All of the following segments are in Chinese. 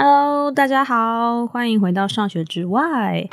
Hello，大家好，欢迎回到上学之外。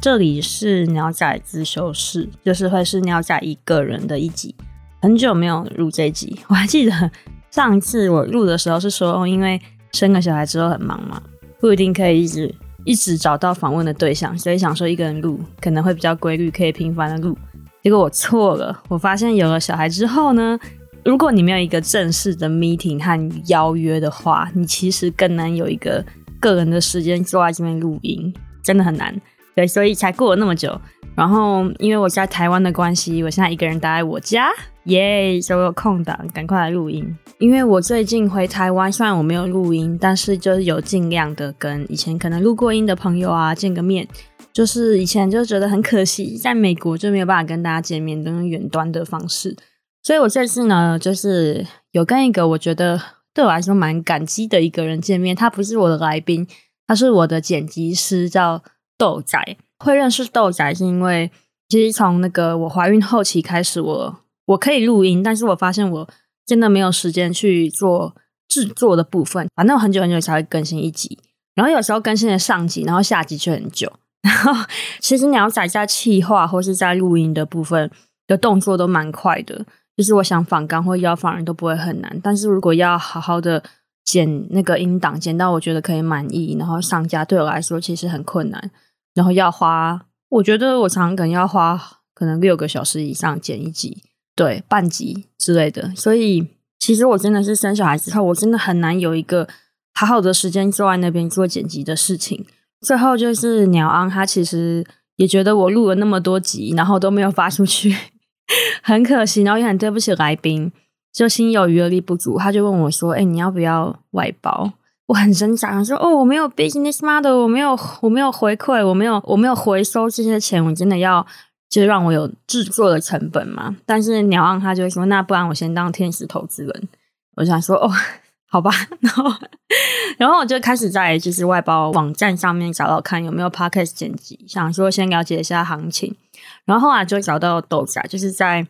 这里是鸟仔自修室，就是会是鸟仔一个人的一集。很久没有录这集，我还记得上一次我录的时候是说，因为生个小孩之后很忙嘛，不一定可以一直一直找到访问的对象，所以想说一个人录可能会比较规律，可以频繁的录。结果我错了，我发现有了小孩之后呢。如果你没有一个正式的 meeting 和邀约的话，你其实更难有一个个人的时间坐在这边录音，真的很难。对，所以才过了那么久。然后因为我在台湾的关系，我现在一个人待在我家，耶，所以我有空档，赶快来录音。因为我最近回台湾，虽然我没有录音，但是就是有尽量的跟以前可能录过音的朋友啊见个面。就是以前就觉得很可惜，在美国就没有办法跟大家见面，都用远端的方式。所以我这次呢，就是有跟一个我觉得对我来说蛮感激的一个人见面。他不是我的来宾，他是我的剪辑师，叫豆仔。会认识豆仔是因为，其实从那个我怀孕后期开始我，我可以录音，但是我发现我真的没有时间去做制作的部分。反正我很久很久才会更新一集，然后有时候更新了上集，然后下集却很久。然后其实鸟仔在企划或是在录音的部分的动作都蛮快的。就是我想访纲或要反人都不会很难，但是如果要好好的剪那个音档，剪到我觉得可以满意，然后上架对我来说其实很困难，然后要花，我觉得我常常可能要花可能六个小时以上剪一集，对，半集之类的。所以其实我真的是生小孩之后，我真的很难有一个好好的时间坐在那边做剪辑的事情。最后就是鸟昂，他其实也觉得我录了那么多集，然后都没有发出去。很可惜，然后也很对不起来宾，就心有余而力不足。他就问我说：“哎、你要不要外包？”我很挣扎，说：“哦，我没有 business model，我没有，我没有回馈，我没有，我没有回收这些钱，我真的要就是让我有制作的成本嘛。”但是鸟昂他就说：“那不然我先当天使投资人。”我想说：“哦。”好吧，然后，然后我就开始在就是外包网站上面找到看有没有 podcast 剪辑，想说先了解一下行情，然后后来就找到豆仔，就是在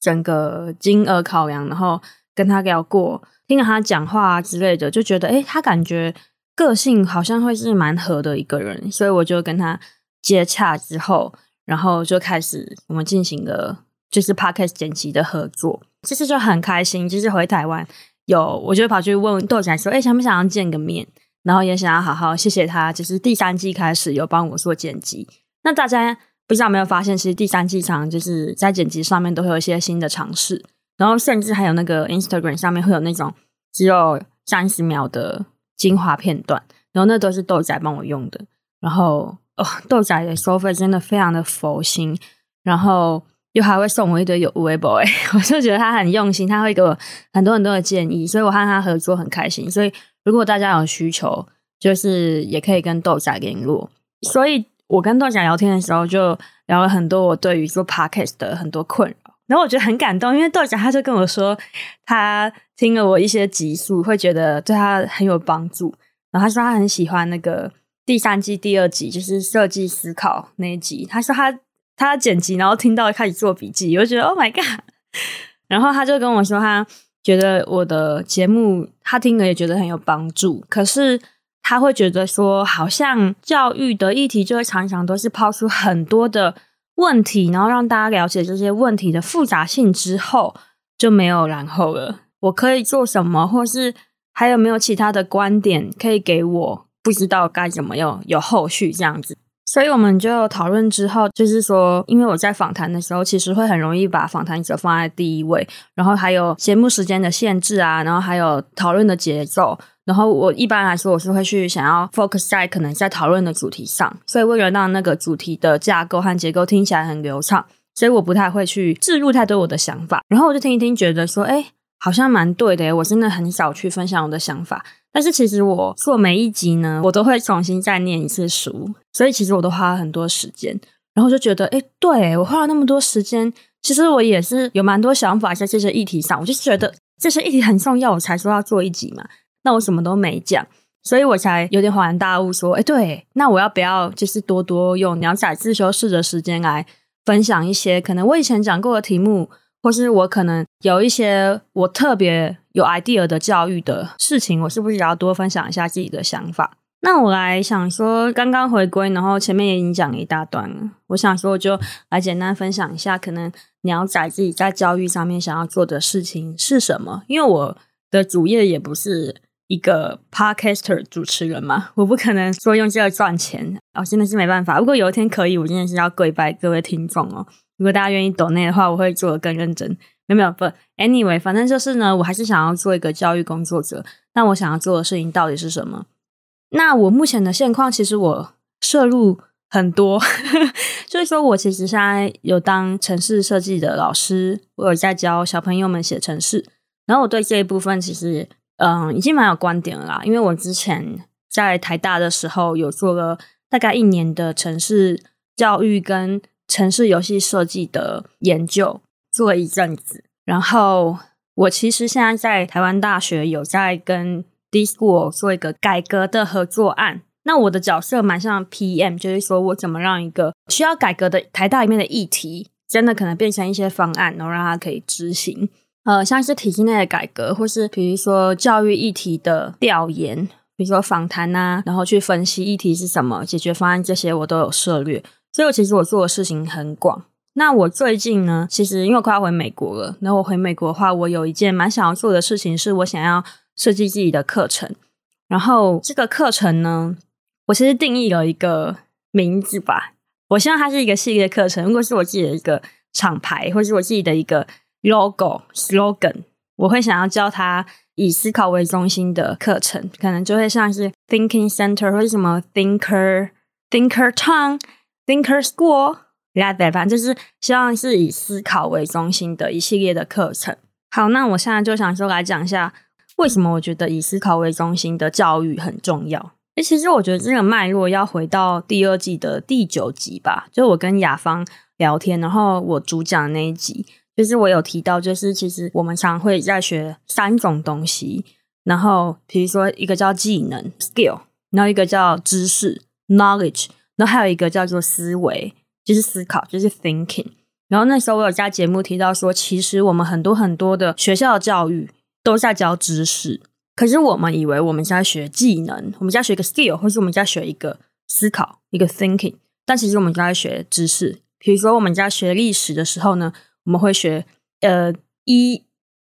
整个金额考量，然后跟他聊过，听了他讲话之类的，就觉得诶，他感觉个性好像会是蛮合的一个人，所以我就跟他接洽之后，然后就开始我们进行了就是 podcast 剪辑的合作，其实就很开心，就是回台湾。有，我就跑去问豆仔说：“哎、想不想要见个面？然后也想要好好谢谢他，就是第三季开始有帮我做剪辑。那大家不知道有没有发现，其实第三季常就是在剪辑上面都会有一些新的尝试，然后甚至还有那个 Instagram 上面会有那种只有三十秒的精华片段，然后那都是豆仔帮我用的。然后哦，豆仔的收费真的非常的佛心，然后。又还会送我一堆有 Weibo，，我就觉得他很用心，他会给我很多很多的建议，所以我和他合作很开心。所以如果大家有需求，就是也可以跟豆仔联络。所以我跟豆仔聊天的时候，就聊了很多我对于做 podcast 的很多困扰。然后我觉得很感动，因为豆仔他就跟我说，他听了我一些集数，会觉得对他很有帮助。然后他说他很喜欢那个第三季第二集，就是设计思考那一集。他说他。他剪辑，然后听到开始做笔记，我就觉得 Oh my God！然后他就跟我说，他觉得我的节目他听了也觉得很有帮助，可是他会觉得说，好像教育的议题就会常常都是抛出很多的问题，然后让大家了解这些问题的复杂性之后就没有然后了。我可以做什么，或是还有没有其他的观点可以给我？不知道该怎么样有后续这样子。所以我们就讨论之后，就是说，因为我在访谈的时候，其实会很容易把访谈者放在第一位，然后还有节目时间的限制啊，然后还有讨论的节奏，然后我一般来说我是会去想要 focus 在可能在讨论的主题上，所以为了让那个主题的架构和结构听起来很流畅，所以我不太会去置入太多我的想法，然后我就听一听，觉得说，哎，好像蛮对的，我真的很少去分享我的想法。但是其实我做每一集呢，我都会重新再念一次书，所以其实我都花了很多时间，然后就觉得，哎，对，我花了那么多时间，其实我也是有蛮多想法在这些议题上，我就觉得这些议题很重要，我才说要做一集嘛。那我什么都没讲，所以我才有点恍然大悟，说，哎，对，那我要不要就是多多用鸟仔自修室的时间来分享一些可能我以前讲过的题目，或是我可能有一些我特别有 idea 的教育的事情，我是不是也要多分享一下自己的想法？那我来想说，刚刚回归，然后前面也已经讲了一大段了。我想说，我就来简单分享一下，可能鸟仔自己在教育上面想要做的事情是什么？因为我的主业也不是一个 podcaster 主持人嘛，我不可能说用这个赚钱哦，真的是没办法。如果有一天可以，我真的是要跪拜各位听众哦。如果大家愿意懂内的话，我会做得更认真。没有没有不，anyway，反正就是呢，我还是想要做一个教育工作者。那我想要做的事情到底是什么？那我目前的现况，其实我涉入很多，就是说我其实现在有当城市设计的老师，我有在教小朋友们写城市，然后我对这一部分其实嗯已经蛮有观点了啦，因为我之前在台大的时候有做了大概一年的城市教育跟城市游戏设计的研究，做一阵子，然后我其实现在在台湾大学有在跟 DISCO 做一个改革的合作案，那我的角色蛮像 PM，就是说我怎么让一个需要改革的台大里面的议题，真的可能变成一些方案，然后让它可以执行。呃，像是体制内的改革，或是比如说教育议题的调研，比如说访谈啊，然后去分析议题是什么，解决方案这些我都有涉略。所以其实我做的事情很广。那我最近呢，其实因为快要回美国了，然后我回美国的话，我有一件蛮想要做的事情，是我想要。设计自己的课程，然后这个课程呢，我其实定义了一个名字吧。我希望它是一个系列课程，如果是我自己的一个厂牌，或是我自己的一个 logo slogan，我会想要叫它以思考为中心的课程，可能就会像是 Thinking Center 或者什么 Thinker Thinker Town Thinker School，对对，反正就是希望是以思考为中心的一系列的课程。好，那我现在就想说来讲一下。为什么我觉得以思考为中心的教育很重要？诶，其实我觉得这个脉络要回到第二季的第九集吧，就我跟雅芳聊天，然后我主讲的那一集，就是我有提到，就是其实我们常会在学三种东西，然后比如说一个叫技能 skill，然后一个叫知识 knowledge，然后还有一个叫做思维，就是思考，就是 thinking。然后那时候我有在节目提到说，其实我们很多很多的学校的教育。都在教知识，可是我们以为我们在学技能，我们在学一个 skill，或是我们在学一个思考，一个 thinking。但其实我们在学知识。比如说我们在学历史的时候呢，我们会学呃一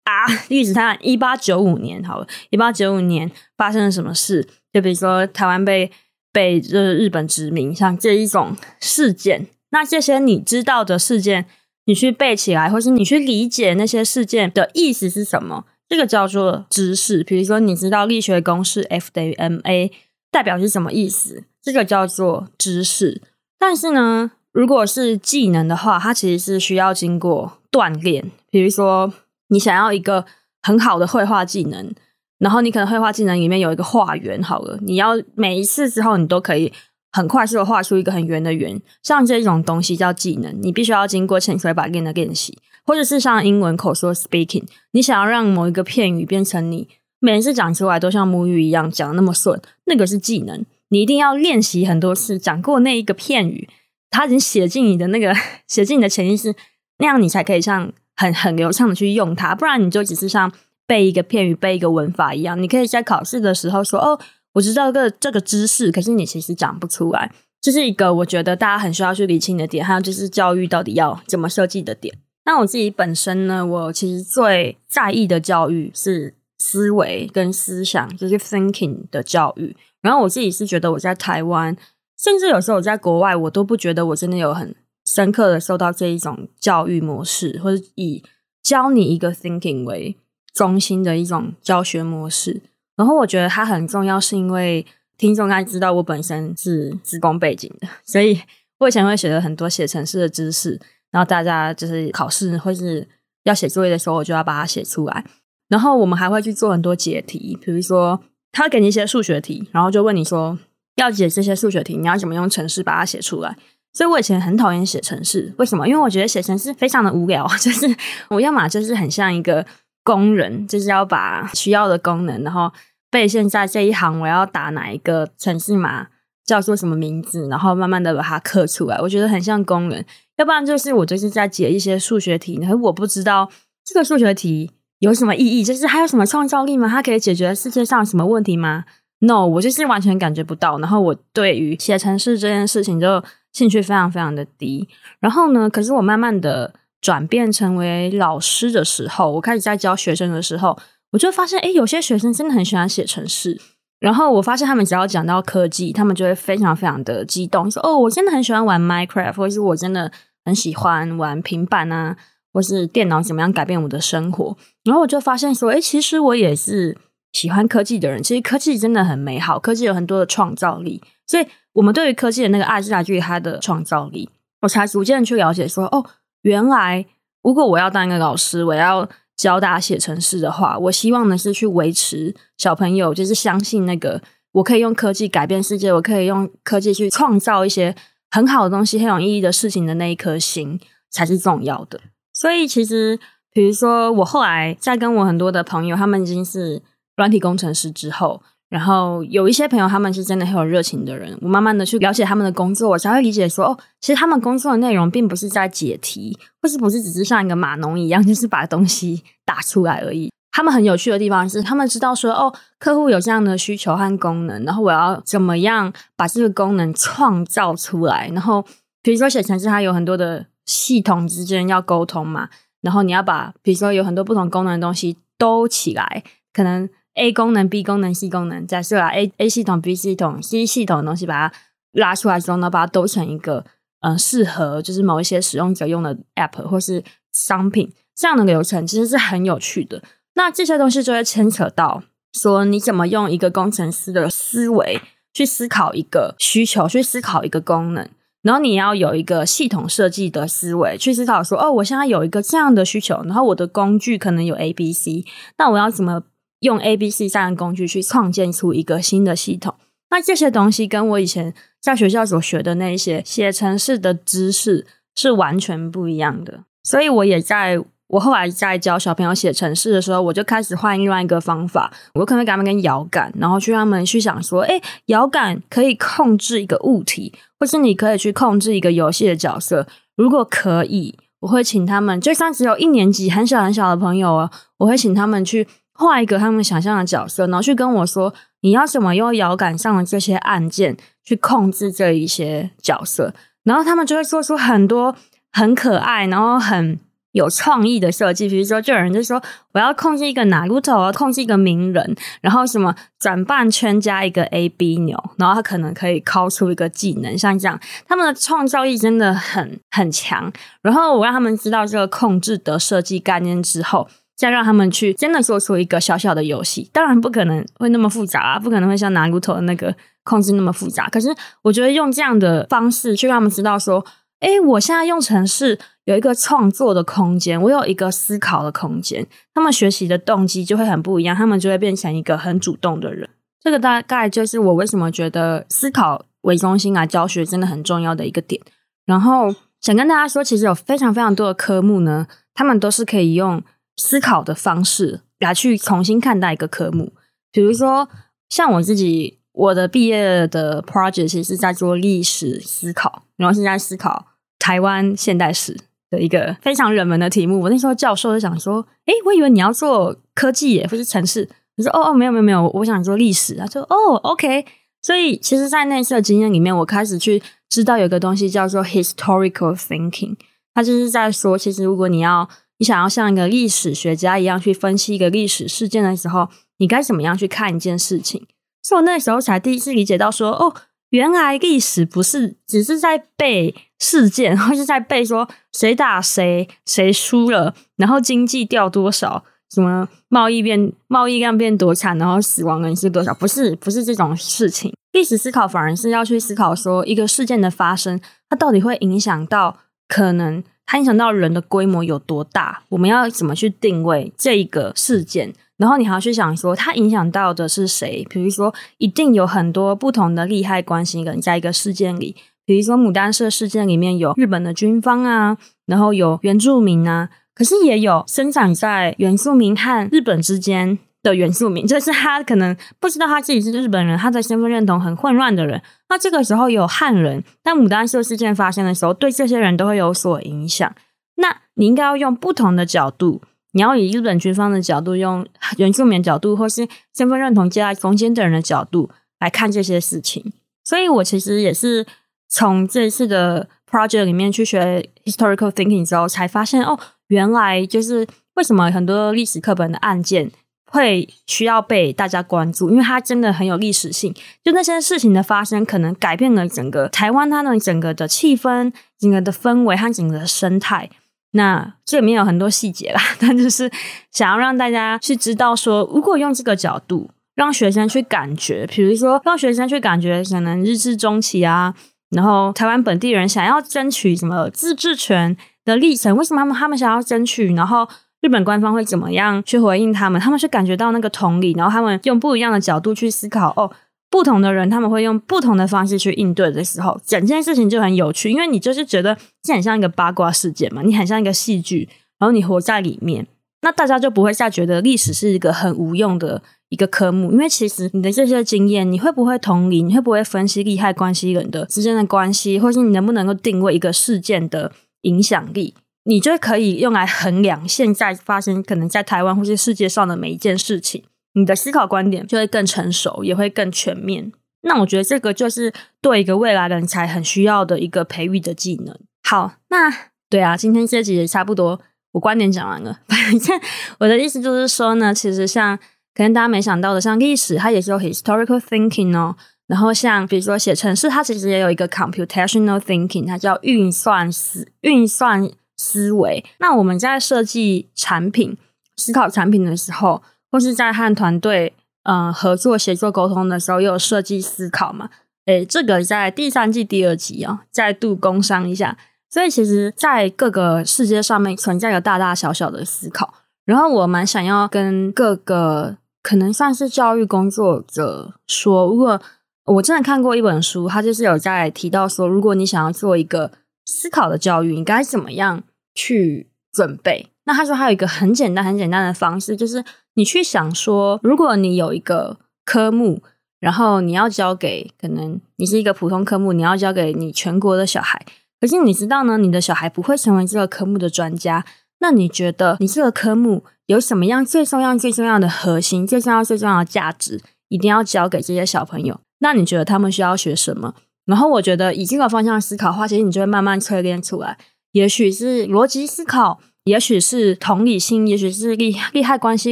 啊历史它一八九五年好了，一八九五年发生了什么事？就比如说台湾被被就是日本殖民，像这一种事件。那这些你知道的事件，你去背起来，或是你去理解那些事件的意思是什么？这个叫做知识，比如说你知道力学公式 F 等于 ma 代表是什么意思？这个叫做知识。但是呢，如果是技能的话，它其实是需要经过锻炼。比如说，你想要一个很好的绘画技能，然后你可能绘画技能里面有一个画圆，好了，你要每一次之后你都可以很快速的画出一个很圆的圆，像这种东西叫技能，你必须要经过千锤百炼的练习。或者是像英文口说 speaking，你想要让某一个片语变成你每次讲出来都像母语一样讲那么顺，那个是技能。你一定要练习很多次，讲过那一个片语，它已经写进你的那个 写进你的潜意识，那样你才可以像很很流畅的去用它。不然你就只是像背一个片语、背一个文法一样。你可以在考试的时候说：“哦，我知道个这个知识。”可是你其实讲不出来。这是一个我觉得大家很需要去理清的点。还有就是教育到底要怎么设计的点。那我自己本身呢，我其实最在意的教育是思维跟思想，就是 thinking 的教育。然后我自己是觉得我在台湾，甚至有时候我在国外，我都不觉得我真的有很深刻的受到这一种教育模式，或者以教你一个 thinking 为中心的一种教学模式。然后我觉得它很重要，是因为听众应该知道我本身是职工背景的，所以我以前会学了很多写程式的知识。然后大家就是考试或是要写作业的时候，我就要把它写出来。然后我们还会去做很多解题，比如说他会给你一些数学题，然后就问你说要解这些数学题，你要怎么用程式把它写出来。所以我以前很讨厌写程式，为什么？因为我觉得写程式非常的无聊，就是我要么就是很像一个工人，就是要把需要的功能，然后背现在这一行我要打哪一个程式码，叫做什么名字，然后慢慢的把它刻出来。我觉得很像工人，要不然就是我就是在解一些数学题，然后我不知道这个数学题有什么意义，就是还有什么创造力吗？它可以解决世界上什么问题吗？No，我就是完全感觉不到。然后我对于写程式这件事情就兴趣非常非常的低。然后呢，可是我慢慢的转变成为老师的时候，我开始在教学生的时候，我就发现，诶，有些学生真的很喜欢写程式。然后我发现他们只要讲到科技，他们就会非常非常的激动，说：“哦，我真的很喜欢玩 Minecraft，或是我真的很喜欢玩平板啊，或是电脑怎么样改变我的生活。”然后我就发现说：“诶，其实我也是喜欢科技的人。其实科技真的很美好，科技有很多的创造力。所以，我们对于科技的那个爱是来自于它的创造力。我才逐渐去了解说：哦，原来如果我要当一个老师，我要。”教大家写程式的话，我希望的是去维持小朋友，就是相信那个我可以用科技改变世界，我可以用科技去创造一些很好的东西、很有意义的事情的那一颗心才是重要的。所以，其实比如说，我后来在跟我很多的朋友，他们已经是软体工程师之后。然后有一些朋友，他们是真的很有热情的人。我慢慢的去了解他们的工作，我才会理解说，哦，其实他们工作的内容并不是在解题，或是不是只是像一个码农一样，就是把东西打出来而已。他们很有趣的地方是，他们知道说，哦，客户有这样的需求和功能，然后我要怎么样把这个功能创造出来。然后比如说写程式，它有很多的系统之间要沟通嘛，然后你要把比如说有很多不同功能的东西兜起来，可能。A 功能、B 功能、C 功能，假设啊，A A 系统、B 系统、C 系统的东西，把它拉出来之后呢，把它都成一个嗯、适合就是某一些使用者用的 App 或是商品这样的流程，其实是很有趣的。那这些东西就会牵扯到说，你怎么用一个工程师的思维去思考一个需求，去思考一个功能，然后你要有一个系统设计的思维去思考说，哦，我现在有一个这样的需求，然后我的工具可能有 A、B、C，那我要怎么？用 A、B、C 三个工具去创建出一个新的系统，那这些东西跟我以前在学校所学的那些写程式的知识是完全不一样的。所以，我也在我后来在教小朋友写程式的时候，我就开始换另外一个方法。我可能给他们跟摇杆，然后去他们去想说：诶，摇杆可以控制一个物体，或是你可以去控制一个游戏的角色。如果可以，我会请他们，就算只有一年级很小很小的朋友哦，我会请他们去。画一个他们想象的角色，然后去跟我说，你要怎么用摇杆上的这些按键去控制这一些角色，然后他们就会做出很多很可爱，然后很有创意的设计。比如说，就有人就说，我要控制一个 Naruto，我要控制一个名人，然后什么转半圈加一个 A B 钮，然后他可能可以敲出一个技能，像这样，他们的创造力真的很很强。然后我让他们知道这个控制的设计概念之后。再让他们去真的做出一个小小的游戏，当然不可能会那么复杂啊，不可能会像拿骨头的那个控制那么复杂。可是我觉得用这样的方式去让他们知道说，诶，我现在用程式有一个创作的空间，我有一个思考的空间，他们学习的动机就会很不一样，他们就会变成一个很主动的人。这个大概就是我为什么觉得思考为中心来教学真的很重要的一个点。然后想跟大家说，其实有非常非常多的科目呢，他们都是可以用。思考的方式来去重新看待一个科目，比如说像我自己，我的毕业的 project 其实是在做历史思考，然后是在思考台湾现代史的一个非常热门的题目。我那时候教授就想说：“诶，我以为你要做科技耶，或是城市。”我说：“哦哦，没有没有没有，我想做历史。”他说：“哦，OK。”所以其实，在那次的经验里面，我开始去知道有个东西叫做 historical thinking，他就是在说，其实如果你要你想要像一个历史学家一样去分析一个历史事件的时候，你该怎么样去看一件事情？所以我那时候才第一次理解到说，哦，原来历史不是只是在背事件，或是在背说谁打谁，谁输了，然后经济掉多少，什么贸易变贸易量变多惨，然后死亡人数多少，不是不是这种事情。历史思考反而是要去思考说，一个事件的发生，它到底会影响到可能。它影响到人的规模有多大？我们要怎么去定位这一个事件？然后你还要去想说，它影响到的是谁？比如说，一定有很多不同的利害关系人在一个事件里。比如说，牡丹社事件里面有日本的军方啊，然后有原住民啊，可是也有生长在原住民和日本之间的原住民，就是他可能不知道他自己是日本人，他的身份认同很混乱的人。那这个时候有汉人，但牡丹社事件发生的时候，对这些人都会有所影响。那你应该要用不同的角度，你要以日本军方的角度，用原住民角度，或是身份认同介在中间的人的角度来看这些事情。所以我其实也是从这次的 project 里面去学 historical thinking 之后，才发现哦，原来就是为什么很多历史课本的案件会需要被大家关注，因为它真的很有历史性。就那些事情的发生，可能改变了整个台湾它的整个的气氛、整个的氛围和整个的生态。那这里面有很多细节啦，但就是想要让大家去知道说，如果用这个角度让学生去感觉，比如说让学生去感觉，可能日治中期啊，然后台湾本地人想要争取什么自治权的历程，为什么他们他们想要争取，然后日本官方会怎么样去回应他们，他们是感觉到那个同理，然后他们用不一样的角度去思考哦。不同的人，他们会用不同的方式去应对的时候，整件事情就很有趣，因为你就是觉得这很像一个八卦事件嘛，你很像一个戏剧，然后你活在里面，那大家就不会再觉得历史是一个很无用的一个科目，因为其实你的这些经验，你会不会同理，你会不会分析利害关系人的之间的关系，或是你能不能够定位一个事件的影响力，你就可以用来衡量现在发生可能在台湾或是世界上的每一件事情。你的思考观点就会更成熟，也会更全面。那我觉得这个就是对一个未来人才很需要的一个培育的技能。好，那对啊，今天这集也差不多，我观点讲完了。反正我的意思就是说呢，其实像可能大家没想到的，像历史它也是有 historical thinking 哦。然后像比如说写程式，它其实也有一个 computational thinking，它叫运算思运算思维。那我们在设计产品、思考产品的时候，或是在和团队嗯合作、协作、沟通的时候，又有设计思考嘛？诶，这个在第三季第二集、哦，再度工商一下。所以其实，在各个世界上面存在有大大小小的思考。然后我蛮想要跟各个可能算是教育工作者说，如果我真的看过一本书，它就是有在提到说，如果你想要做一个思考的教育，你该怎么样去准备？那他说还有一个很简单、很简单的方式，就是你去想说，如果你有一个科目，然后你要教给可能你是一个普通科目，你要教给你全国的小孩，可是你知道呢，你的小孩不会成为这个科目的专家。那你觉得你这个科目有什么样最重要、最重要的核心、最重要、最重要的价值，一定要教给这些小朋友？那你觉得他们需要学什么？然后我觉得以这个方向思考的话，其实你就会慢慢淬炼出来，也许是逻辑思考。也许是同理心，也许是利利害关系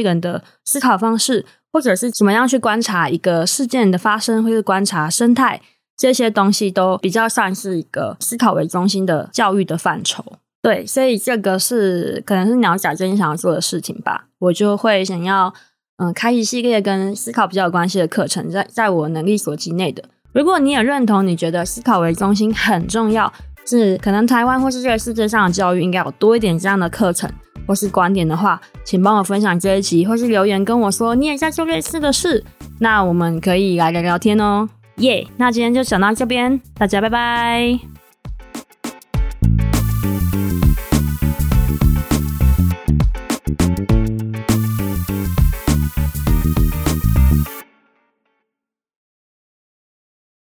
人的思考方式，或者是怎么样去观察一个事件的发生，或是观察生态，这些东西都比较算是一个思考为中心的教育的范畴。对，所以这个是可能是鸟仔真想要做的事情吧。我就会想要嗯，开一系列跟思考比较有关系的课程，在在我能力所及内的。如果你也认同，你觉得思考为中心很重要。是可能台湾或是这个世界上的教育应该有多一点这样的课程或是观点的话，请帮我分享这一集，或是留言跟我说你也在做类似的事，那我们可以来聊聊天哦，耶！那今天就讲到这边，大家拜拜。